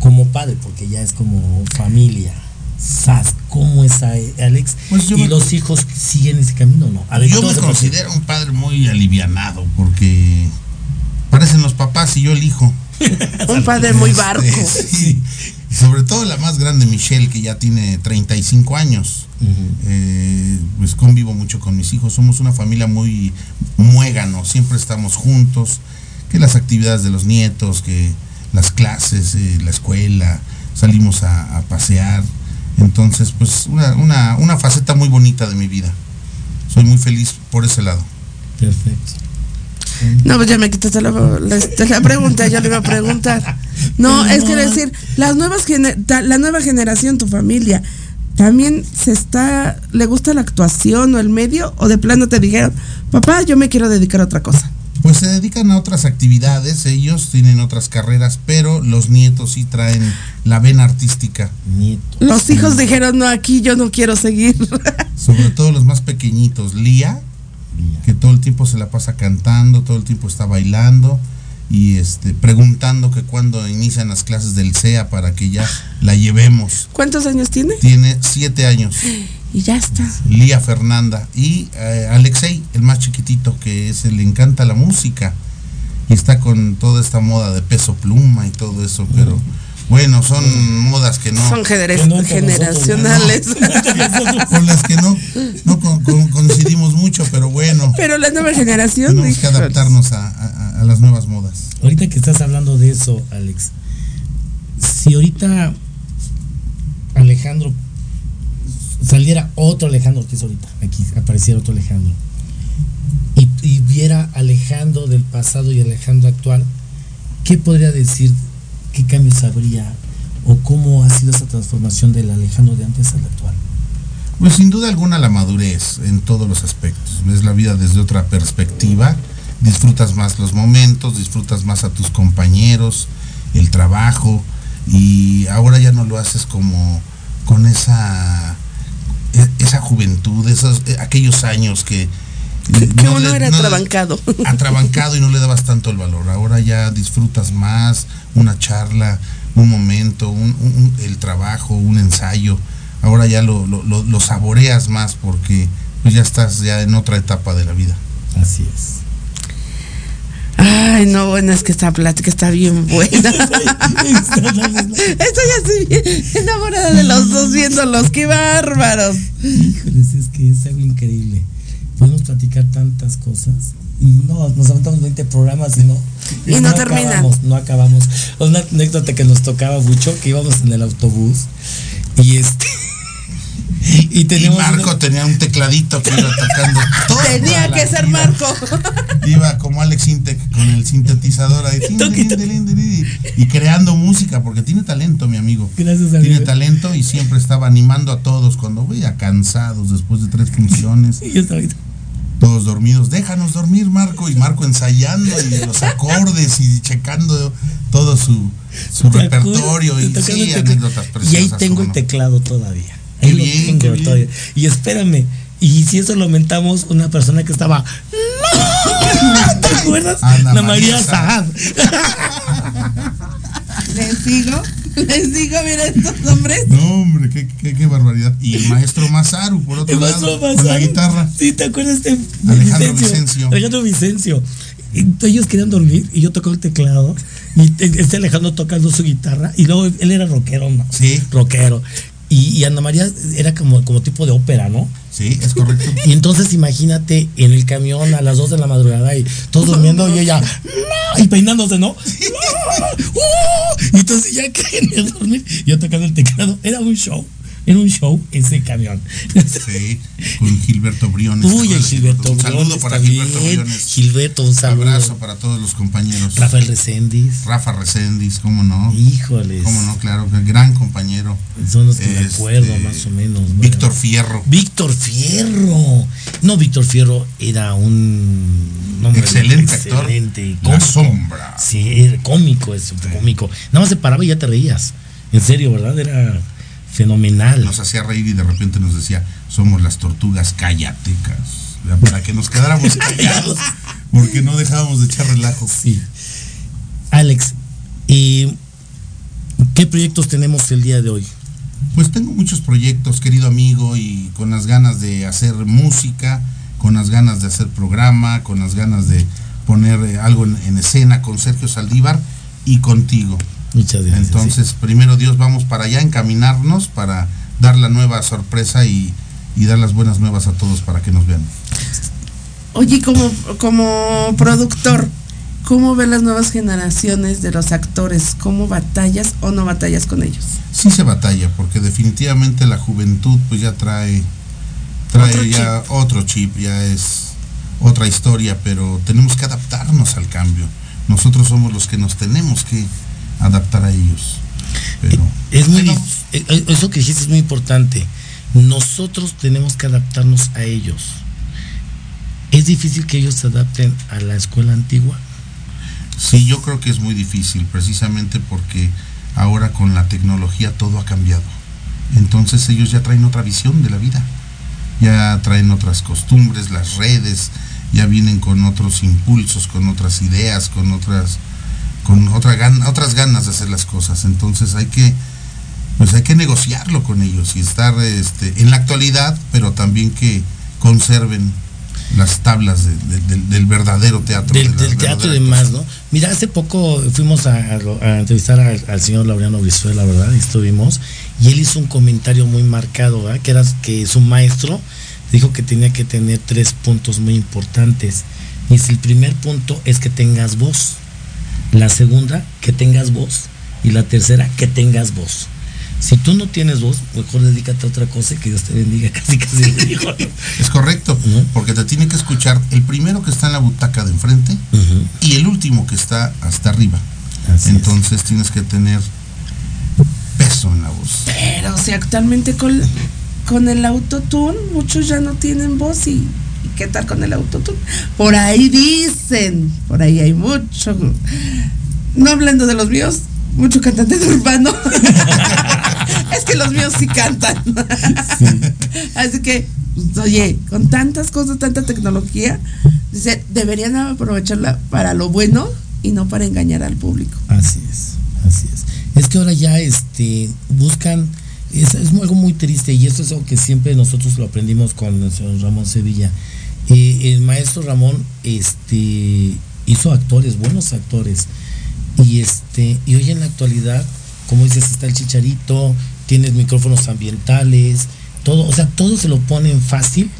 Como padre, porque ya es como familia. ¿Sabes cómo es Alex? Pues yo ¿Y me- los hijos siguen ese camino o no? Yo ¿cómo me considero un padre muy alivianado porque parecen los papás y yo el hijo. (laughs) Un padre muy barco. Este, sí. Sobre todo la más grande, Michelle, que ya tiene 35 años. Eh, pues convivo mucho con mis hijos. Somos una familia muy muégano. Siempre estamos juntos. Que las actividades de los nietos, que las clases, eh, la escuela, salimos a, a pasear. Entonces, pues una, una, una faceta muy bonita de mi vida. Soy muy feliz por ese lado. Perfecto. No, pues ya me quitaste la, la, la pregunta, yo le iba a preguntar. No, es que decir, las nuevas la nueva generación, tu familia, también se está, le gusta la actuación o el medio, o de plano te dijeron, papá, yo me quiero dedicar a otra cosa. Pues se dedican a otras actividades, ellos tienen otras carreras, pero los nietos sí traen la vena artística. Nietos. Los hijos dijeron, no, aquí yo no quiero seguir. Sobre todo los más pequeñitos. Lía, que todo el tiempo se la pasa cantando, todo el tiempo está bailando y este preguntando que cuando inician las clases del CEA para que ya la llevemos. ¿Cuántos años tiene? Tiene siete años. Y ya está. Lía Fernanda y eh, Alexei, el más chiquitito, que es, le encanta la música y está con toda esta moda de peso pluma y todo eso, pero bueno, son modas que no Son gener- Que no entre generacionales. con las que no, no con- con- coincidimos mucho, pero bueno, Pero la nueva generación, tenemos que adaptarnos a, a- a las nuevas modas. Ahorita que estás hablando de eso, Alex, si ahorita Alejandro saliera otro Alejandro que es ahorita, aquí apareciera otro Alejandro, y, y viera Alejandro del pasado y Alejandro actual, ¿qué podría decir? ¿Qué cambios habría? ¿O cómo ha sido esa transformación del Alejandro de antes al actual? Pues sin duda alguna la madurez en todos los aspectos. Ves la vida desde otra perspectiva, disfrutas más los momentos, disfrutas más a tus compañeros, el trabajo y ahora ya no lo haces como con esa e- esa juventud, esos eh, aquellos años que Que no uno le- era no le- atrabancado. (laughs) atrabancado y no le dabas tanto el valor. Ahora ya disfrutas más una charla, un momento, un- un- un- el trabajo, un ensayo. Ahora ya lo, lo- lo- lo saboreas más porque pues ya estás ya en otra etapa de la vida. Así es. Ay, no, bueno, es que esta plática está bien buena. (laughs) Estoy así bien enamorada de los dos viéndolos, qué bárbaros. Híjoles, es que es algo increíble. Podemos platicar tantas cosas y no, nos aventamos 20 programas y no. Y no termina. Acabamos, no acabamos. Una anécdota que nos tocaba mucho, que íbamos en el autobús y este. (laughs) Y Y. Marco tenía un tecladito que iba tocando. (laughs) toda Tenía que ser. Marco. (laughs) Iba como Alex Intec con el sintetizador ahí. Y creando música porque tiene talento, mi amigo. Gracias, Tiene amigo. talento y siempre estaba animando a todos cuando veía cansados después de tres funciones. Y yo estaba ahí, todos dormidos. Déjanos dormir, Marco. Y Marco ensayando y los acordes y checando todo su, su ¿te repertorio. Y sí, anécdotas preciosas. Y ahí tengo ¿cómo el no? teclado todavía. Qué Ahí lo bien, tengo qué bien. todavía. Y espérame. Y si eso lo aumentamos, una persona que estaba. ¿Te acuerdas? Ana La María María Saad. Les digo, les digo, mira estos hombres. No, hombre, qué, qué, qué barbaridad. Y el maestro Masaru, por otro El lado, maestro con la guitarra. Sí, ¿te acuerdas de Alejandro Vicencio. Alejandro Vicencio. Ellos querían dormir y yo tocaba el teclado y te- este Alejandro tocando su guitarra y luego él era rockero, ¿no? Sí. Rockero. Y, y Ana María era como, como tipo de ópera, ¿no? Sí, es correcto. Y entonces imagínate en el camión a las 2 de la madrugada y todos durmiendo y ella y peinándose, ¿no? (laughs) ¡Uh! Y entonces ya (laughs) querían dormir. Yo tocando el teclado. Era un show. Era un show ese camión. Sí, con Gilberto Briones. Uy, el Gilberto Un saludo Briones para también. Gilberto Briones. Gilberto, un saludo. abrazo para todos los compañeros. Rafael Reséndiz. Rafa Reséndiz, cómo no. Híjoles. Cómo no, claro, gran compañero. Son los que me Este, acuerdo más o menos. ¿no? Víctor Fierro. Víctor Fierro. No, Víctor Fierro era un hombre Excelente actor. excelente, La cómico. sombra. Sí, era cómico, es cómico. Nada más se paraba y ya te reías. En serio, ¿verdad? Era fenomenal. Nos hacía reír y de repente nos decía, somos las tortugas callatecas. Para que nos quedáramos (laughs) callados. Porque no dejábamos de echar relajo. Sí. Alex, ¿y qué proyectos tenemos el día de hoy? Pues tengo muchos proyectos, querido amigo, y con las ganas de hacer música, con las ganas de hacer programa, con las ganas de poner eh, algo en, en escena con Sergio Saldívar y contigo. Muchas gracias. Entonces, primero Dios, vamos para allá, encaminarnos para dar la nueva sorpresa y, y dar las buenas nuevas a todos para que nos vean. Oye, como, como productor, ¿cómo ves las nuevas generaciones de los actores? ¿Cómo batallas o no batallas con ellos? Sí se batalla, porque definitivamente la juventud pues ya trae, trae Otro ya otro chip, ya es otra historia, pero tenemos que adaptarnos al cambio. Nosotros somos los que nos tenemos que adaptar a ellos. Pero Es muy eh, eh, eso que dijiste es muy importante. Nosotros tenemos que adaptarnos a ellos. Es difícil que ellos se adapten a la escuela antigua. sí, yo creo que es muy difícil, precisamente porque ahora con la tecnología todo ha cambiado. Entonces ellos ya traen otra visión de la vida, ya traen otras costumbres, las redes, ya vienen con otros impulsos, con otras ideas, con otras, con otra gan- otras ganas de hacer las cosas. Entonces hay que, pues hay que negociarlo con ellos y estar este, en la actualidad, pero también que conserven las tablas de- de- del- del verdadero teatro. Del, de la del teatro y demás, ¿no? Mira, hace poco fuimos a, a- a entrevistar al, al señor Laureano Brizuela, ¿verdad? Y estuvimos, y él hizo un comentario muy marcado, ¿verdad? Que era que su maestro dijo que tenía que tener tres puntos muy importantes. Y si el primer punto es que tengas voz, la segunda, que tengas voz, y la tercera, que tengas voz. Si tú no tienes voz, mejor dedícate a otra cosa y que Dios te bendiga, (laughs) casi casi le dijo. Es correcto, porque te tiene que escuchar el primero que está en la butaca de enfrente y el último que está hasta arriba. Entonces tienes que tener peso en la voz. Pero si actualmente con, con el autotune, muchos ya no tienen voz ¿y qué tal con el autotune? Por ahí dicen, por ahí hay mucho, no hablando de los míos, mucho cantante de urbano. (laughs) es que los míos sí cantan. Así que, pues, oye, con tantas cosas, tanta tecnología, dice, deberían aprovecharla para lo bueno y no para engañar al público. Así es, así es. Es que ahora ya este buscan, es, es algo muy triste y esto es algo que siempre nosotros lo aprendimos con el señor Ramón Sevilla. El maestro Ramón este hizo actores, buenos actores. Y este, y hoy en la actualidad, como dices, está el chicharito, tienes micrófonos ambientales, todo, o sea, todo se lo ponen fácil.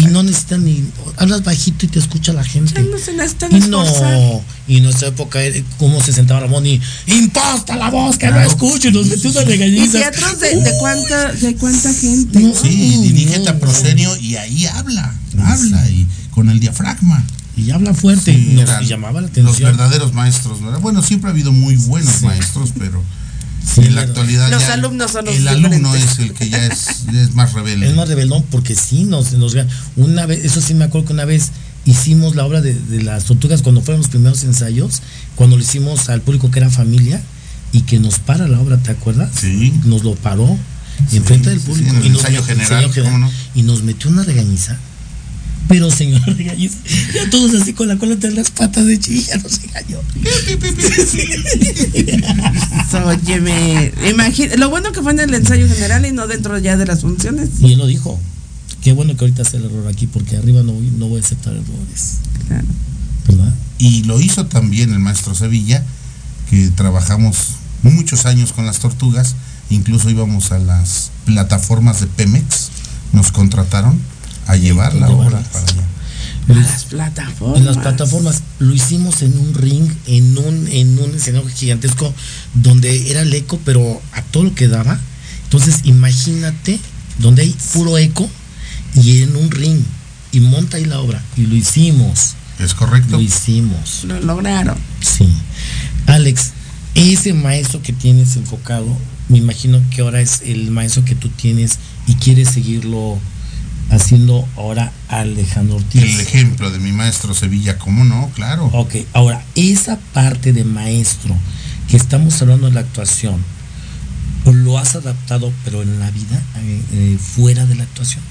Y no necesitan ni. Hablas bajito y te escucha la gente. No se necesitan Y esforzar. no, y en nuestra época, eh, cómo se sentaba Ramón y imposta la voz, que no escucho, y nos metió una ¿Y regañiza. teatros de, de cuánta, de cuánta gente? ¿no? Sí, dirígete a proscenio y ahí habla, habla y con el diafragma. Y habla fuerte, Sí, nos eran llamaba la Los atención. verdaderos maestros, ¿verdad? Bueno, siempre ha habido muy buenos maestros, pero Sí, en la actualidad Los ya alumnos son los el alumno diferentes. es el que ya es, más rebelde. Es más rebeldón porque sí nos, nos una vez, eso sí me acuerdo que una vez hicimos la obra de, de las tortugas cuando fueron los primeros ensayos, cuando lo hicimos al público que era familia y que nos para la obra, ¿te acuerdas? Sí. Nos lo paró Sí, enfrente del público sí, en el y, nos ensayo metió- general, ensayo ¿cómo no? y nos metió una regañiza. Pero señor regañiza, ya todos así con la cola entre las patas de chilla, nos regañó. Óyeme, (laughs) imagina, lo bueno que fue en el ensayo general y no dentro ya de las funciones. Y él lo dijo. Qué bueno que ahorita hace el error aquí porque arriba no voy, no voy a aceptar errores. Claro. ¿Verdad? Y lo hizo también el maestro Sevilla, que trabajamos muchos años con las tortugas, incluso íbamos a las plataformas de Pemex, nos contrataron a llevar la obra para allá. A las plataformas. En las plataformas lo hicimos en un ring, en un, en un escenario gigantesco donde era el eco, pero a todo lo que daba. Entonces imagínate donde hay puro eco y en un ring y monta ahí la obra y lo hicimos. Es correcto. Lo hicimos. Lo lograron. Sí. Alex, ese maestro que tienes enfocado, me imagino que ahora es el maestro que tú tienes y quieres seguirlo haciendo ahora Alejandro Ortiz. El ejemplo de mi maestro Sevilla, ¿cómo no? Claro. Ok, ahora, esa parte de maestro que estamos hablando de la actuación, ¿lo has adaptado pero en la vida, eh, eh, fuera de la actuación?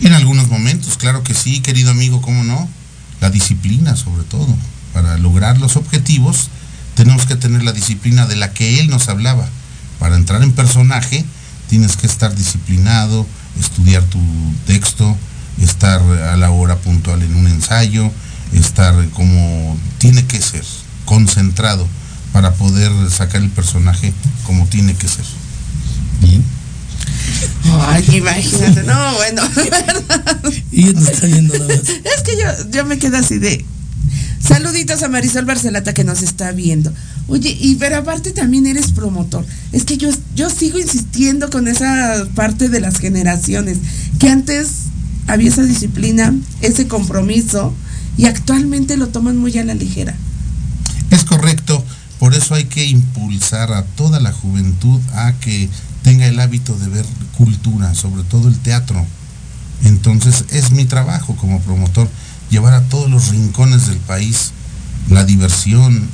En algunos momentos, claro que sí, querido amigo, ¿cómo no? La disciplina sobre todo. Para lograr los objetivos tenemos que tener la disciplina de la que él nos hablaba. Para entrar en personaje tienes que estar disciplinado, estudiar tu texto, estar a la hora puntual en un ensayo, estar como tiene que ser, concentrado para poder sacar el personaje como tiene que ser. Bien. Ay, imagínate, no, bueno, (laughs) ¿verdad? Y nos está viendo nada más. Es que yo, yo me quedo así de. Saluditos a Marisol Barcelata que nos está viendo. Oye, y pero aparte también eres promotor. Es que yo, yo sigo insistiendo con esa parte de las generaciones, que antes había esa disciplina, ese compromiso, y actualmente lo toman muy a la ligera. Es correcto, por eso hay que impulsar a toda la juventud a que tenga el hábito de ver cultura, sobre todo el teatro. Entonces es mi trabajo como promotor llevar a todos los rincones del país la diversión,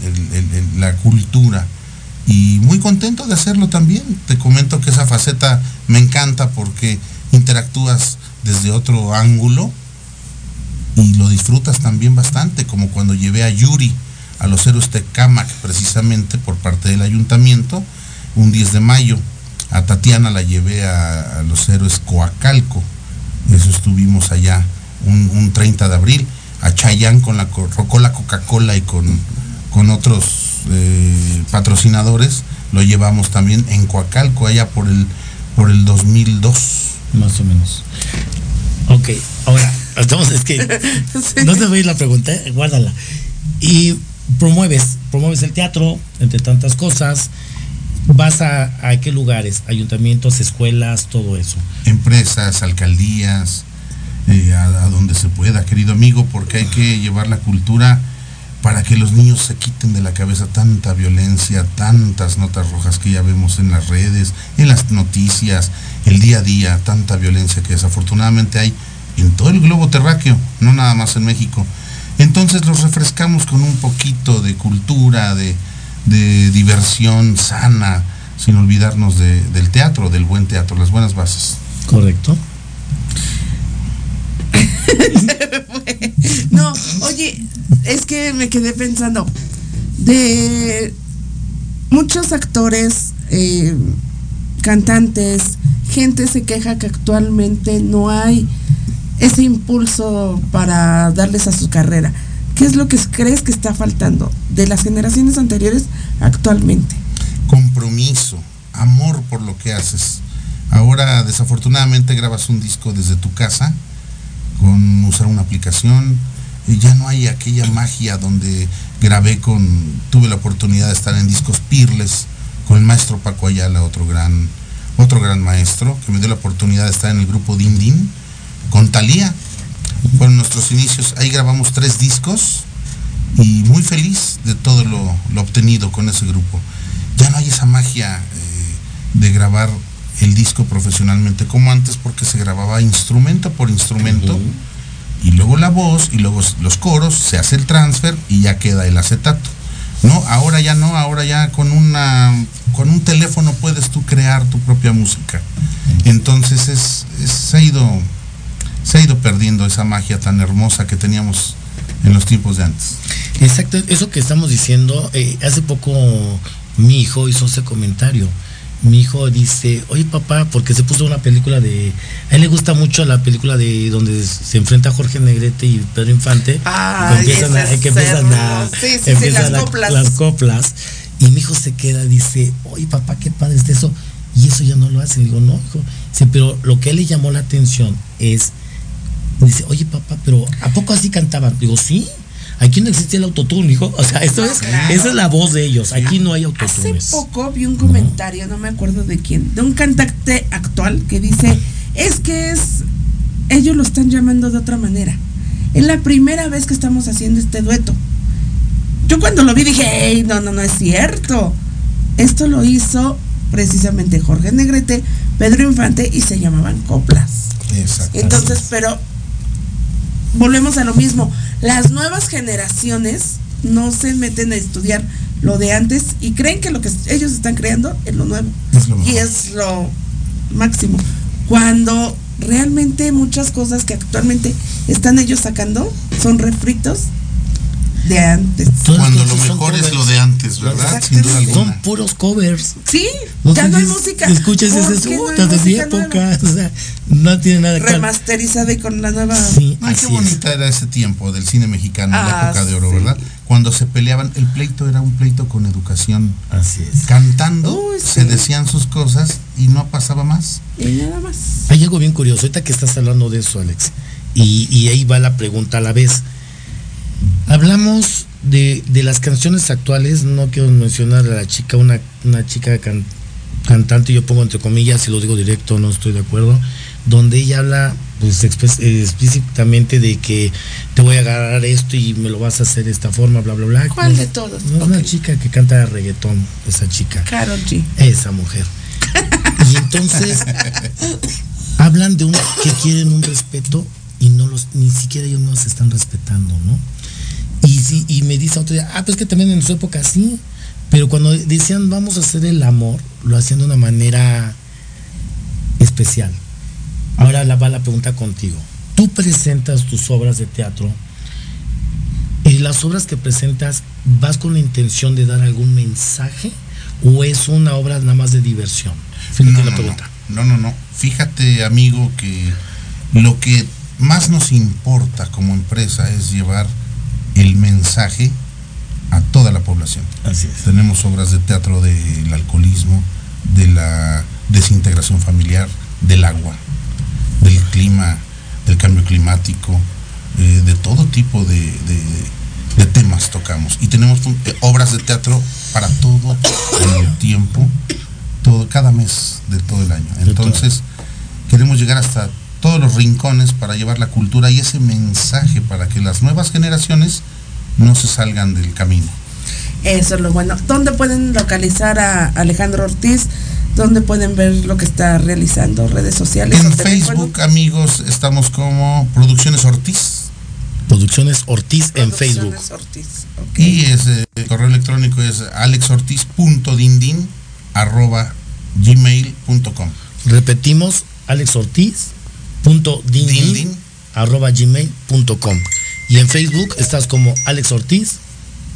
la cultura. Y muy contento de hacerlo también. Te comento que esa faceta me encanta porque interactúas desde otro ángulo y lo disfrutas también bastante, como cuando llevé a Yuri a los héroes Tecámac, precisamente por parte del ayuntamiento, un 10 de mayo. A Tatiana la llevé a, a los héroes Coacalco, eso estuvimos allá un, un 30 de abril. A Chayán con la co- Rocola Coca-Cola y con, con otros eh, patrocinadores, lo llevamos también en Coacalco, allá por el, por el 2002. Más o menos. Ok, ahora, estamos, es que (laughs) no te voy a ir la pregunta, eh, guárdala. Y promueves, promueves el teatro, entre tantas cosas. ¿Vas a, a qué lugares? Ayuntamientos, escuelas, todo eso. empresas, alcaldías, eh, a, donde se pueda, querido amigo, porque hay que llevar la cultura para que los niños se quiten de la cabeza tanta violencia, tantas notas rojas que ya vemos en las redes, en las noticias, el día a día, tanta violencia que desafortunadamente hay en todo el globo terráqueo, no nada más en México. Entonces los refrescamos con un poquito de cultura, de, diversión sana, sin olvidarnos de- del teatro, del buen teatro, las buenas bases. Correcto. (laughs) No, oye, es que me quedé pensando de muchos actores, eh, cantantes, gente se queja que actualmente no hay ese impulso para darles a su carrera. ¿Qué es lo que crees que está faltando de las generaciones anteriores actualmente? compromiso, amor por lo que haces. Ahora desafortunadamente grabas un disco desde tu casa con usar una aplicación. y ya no hay aquella magia donde grabé con, tuve la oportunidad de estar en discos Pirles con el maestro Paco Ayala, otro gran, otro gran maestro, que me dio la oportunidad de estar en el grupo Din Din, con Talía. Fueron nuestros inicios. Ahí grabamos tres discos y muy feliz de todo lo, lo obtenido con ese grupo. Ya no hay esa magia eh, de grabar el disco profesionalmente como antes porque se grababa instrumento por instrumento y luego la voz y luego los coros, se hace el transfer y ya queda el acetato. No, ahora ya no, ahora ya con una con un teléfono puedes tú crear tu propia música. Entonces es, es- se ha ido se ha ido perdiendo esa magia tan hermosa que teníamos en los tiempos de antes. Exacto, eso que estamos diciendo, eh, hace poco mi hijo hizo ese comentario. Mi hijo dice, oye papá, porque se puso una película de... A él le gusta mucho la película de donde se enfrenta Jorge Negrete y Pedro Infante. Ay, que empiezan, a, que empiezan a-. Sí, sí, sí, las a- coplas. las coplas. Y mi hijo se queda, dice, oye papá, qué padre es eso. Y eso ya no lo hace. digo, no, hijo. Dice, pero lo que le llamó la atención es, dice, oye papá, pero ¿a poco así cantaban? Digo, sí. Aquí no existe el autotune, hijo. O sea, eso es, esa es la voz de ellos. Aquí no hay autotune. Hace poco vi un comentario, no me acuerdo de quién, de un cantante actual que dice, es que es, ellos lo están llamando de otra manera. Es la primera vez que estamos haciendo este dueto. Yo cuando lo vi dije, hey, no, no, no es cierto. Esto lo hizo precisamente Jorge Negrete, Pedro Infante y se llamaban coplas. Exacto. Entonces, pero volvemos a lo mismo. Las nuevas generaciones no se meten a estudiar lo de antes y creen que lo que ellos están creando es lo nuevo. Es lo y es lo máximo. Cuando realmente muchas cosas que actualmente están ellos sacando son refritos de antes. Cuando lo mejor es lo de antes, ¿verdad? Sin duda alguna. Son puros covers. Sí, No ya no hay música. Escuchas ¿Por ese qué no hay puta de mi época. (laughs) O sea, no tiene nada que ver. Remasterizada y con la nueva. Sí, Ay, qué bonita era ese tiempo del cine mexicano, la Ah, época de oro, sí. ¿verdad? Cuando se peleaban, el pleito era un pleito con educación. Así es. Cantando, Uy, se decían sus cosas y no pasaba más. Y nada más. Hay algo bien curioso, ahorita que estás hablando de eso, Alex, y, y ahí va la pregunta a la vez. Hablamos de, de las canciones actuales, no quiero mencionar a la chica, una, una chica can- cantante, yo pongo entre comillas, y lo digo directo, no estoy de acuerdo, donde ella habla pues explícitamente de que te voy a agarrar esto y me lo vas a hacer de esta forma, bla, bla, bla. ¿Cuál No, de no es una chica que canta reggaetón, esa chica. Carol G. Esa mujer. Y entonces (laughs) hablan de un que quieren un respeto y no los ni siquiera ellos no se están respetando, ¿no? Y sí, y me dice otro día, ah, pues que también en su época sí, pero cuando decían vamos a hacer el amor, lo hacían de una manera especial. Ahora la va la pregunta contigo. Tú presentas tus obras de teatro y las obras que presentas, ¿vas con la intención de dar algún mensaje o es una obra nada más de diversión? Fíjate No, la no, pregunta. no, no, no. Fíjate, amigo, que lo que más nos importa como empresa es llevar el mensaje a toda la población. Así es. Tenemos obras de teatro del alcoholismo, de la desintegración familiar, del agua, del clima, del cambio climático, eh, de todo tipo de, de- de temas tocamos. Y tenemos eh, obras de teatro para todo el tiempo, todo, cada mes de todo el año. Entonces, queremos llegar hasta todos los rincones para llevar la cultura y ese mensaje para que las nuevas generaciones no se salgan del camino. Eso es lo bueno. ¿Dónde pueden localizar a Alejandro Ortiz? ¿Dónde pueden ver lo que está realizando? ¿Redes sociales? En? Facebook, amigos, estamos como Producciones Ortiz. Producciones Ortiz en Facebook. Producciones Ortiz. ok. Y ese, el correo electrónico es alexortiz.dindin arroba gmail.com. Repetimos, alexortiz.dindin arroba gmail.com. Y en Facebook estás como Alex Ortiz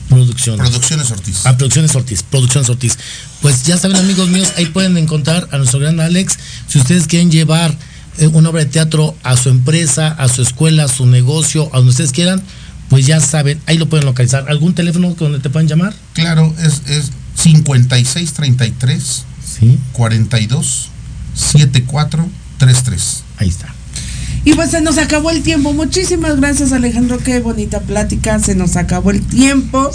Producciones. Producciones Ortiz. Ah, Producciones Ortiz, Producciones Ortiz. Pues ya saben, amigos míos, ahí pueden encontrar a nuestro gran Alex. Si ustedes quieren llevar eh, una obra de teatro a su empresa, a su escuela, a su negocio, a donde ustedes quieran, pues ya saben, ahí lo pueden localizar. ¿Algún teléfono donde te puedan llamar? Claro, es, es 5633 Sí. 42 74 33. Ahí está. Y pues se nos acabó el tiempo. Muchísimas gracias Alejandro, qué bonita plática. Se nos acabó el tiempo.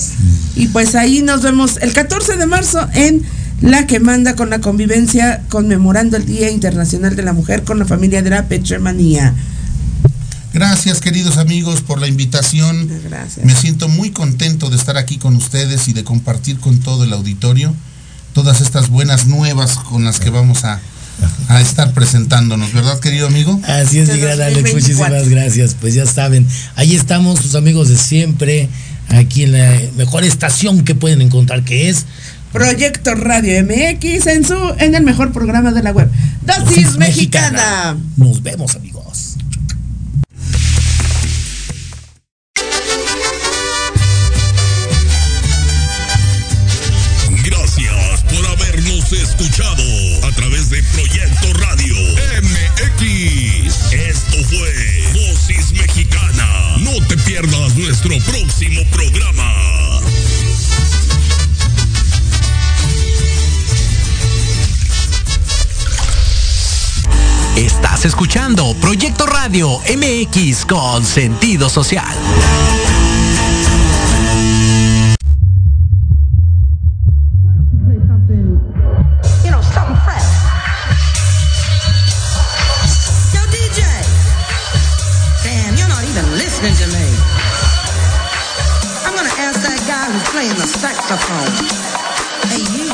Y pues ahí nos vemos el 14 de marzo en La que manda con la convivencia, conmemorando el Día Internacional de la Mujer con la familia de la Pechemanía. Gracias, queridos amigos, por la invitación. Gracias. Me siento muy contento de estar aquí con ustedes y de compartir con todo el auditorio todas estas buenas nuevas con las que vamos a, a estar presentándonos, ¿verdad, querido amigo? Así es, mi gran Alex, 2024. muchísimas gracias. Pues ya saben, ahí estamos, sus amigos de siempre, aquí en la mejor estación que pueden encontrar, que es Proyecto Radio MX en su en el mejor programa de la web. Dosis Mexicana. Nos vemos, amigos. Escuchando Proyecto Radio MX con sentido social. Playing the saxophone. Hey, you.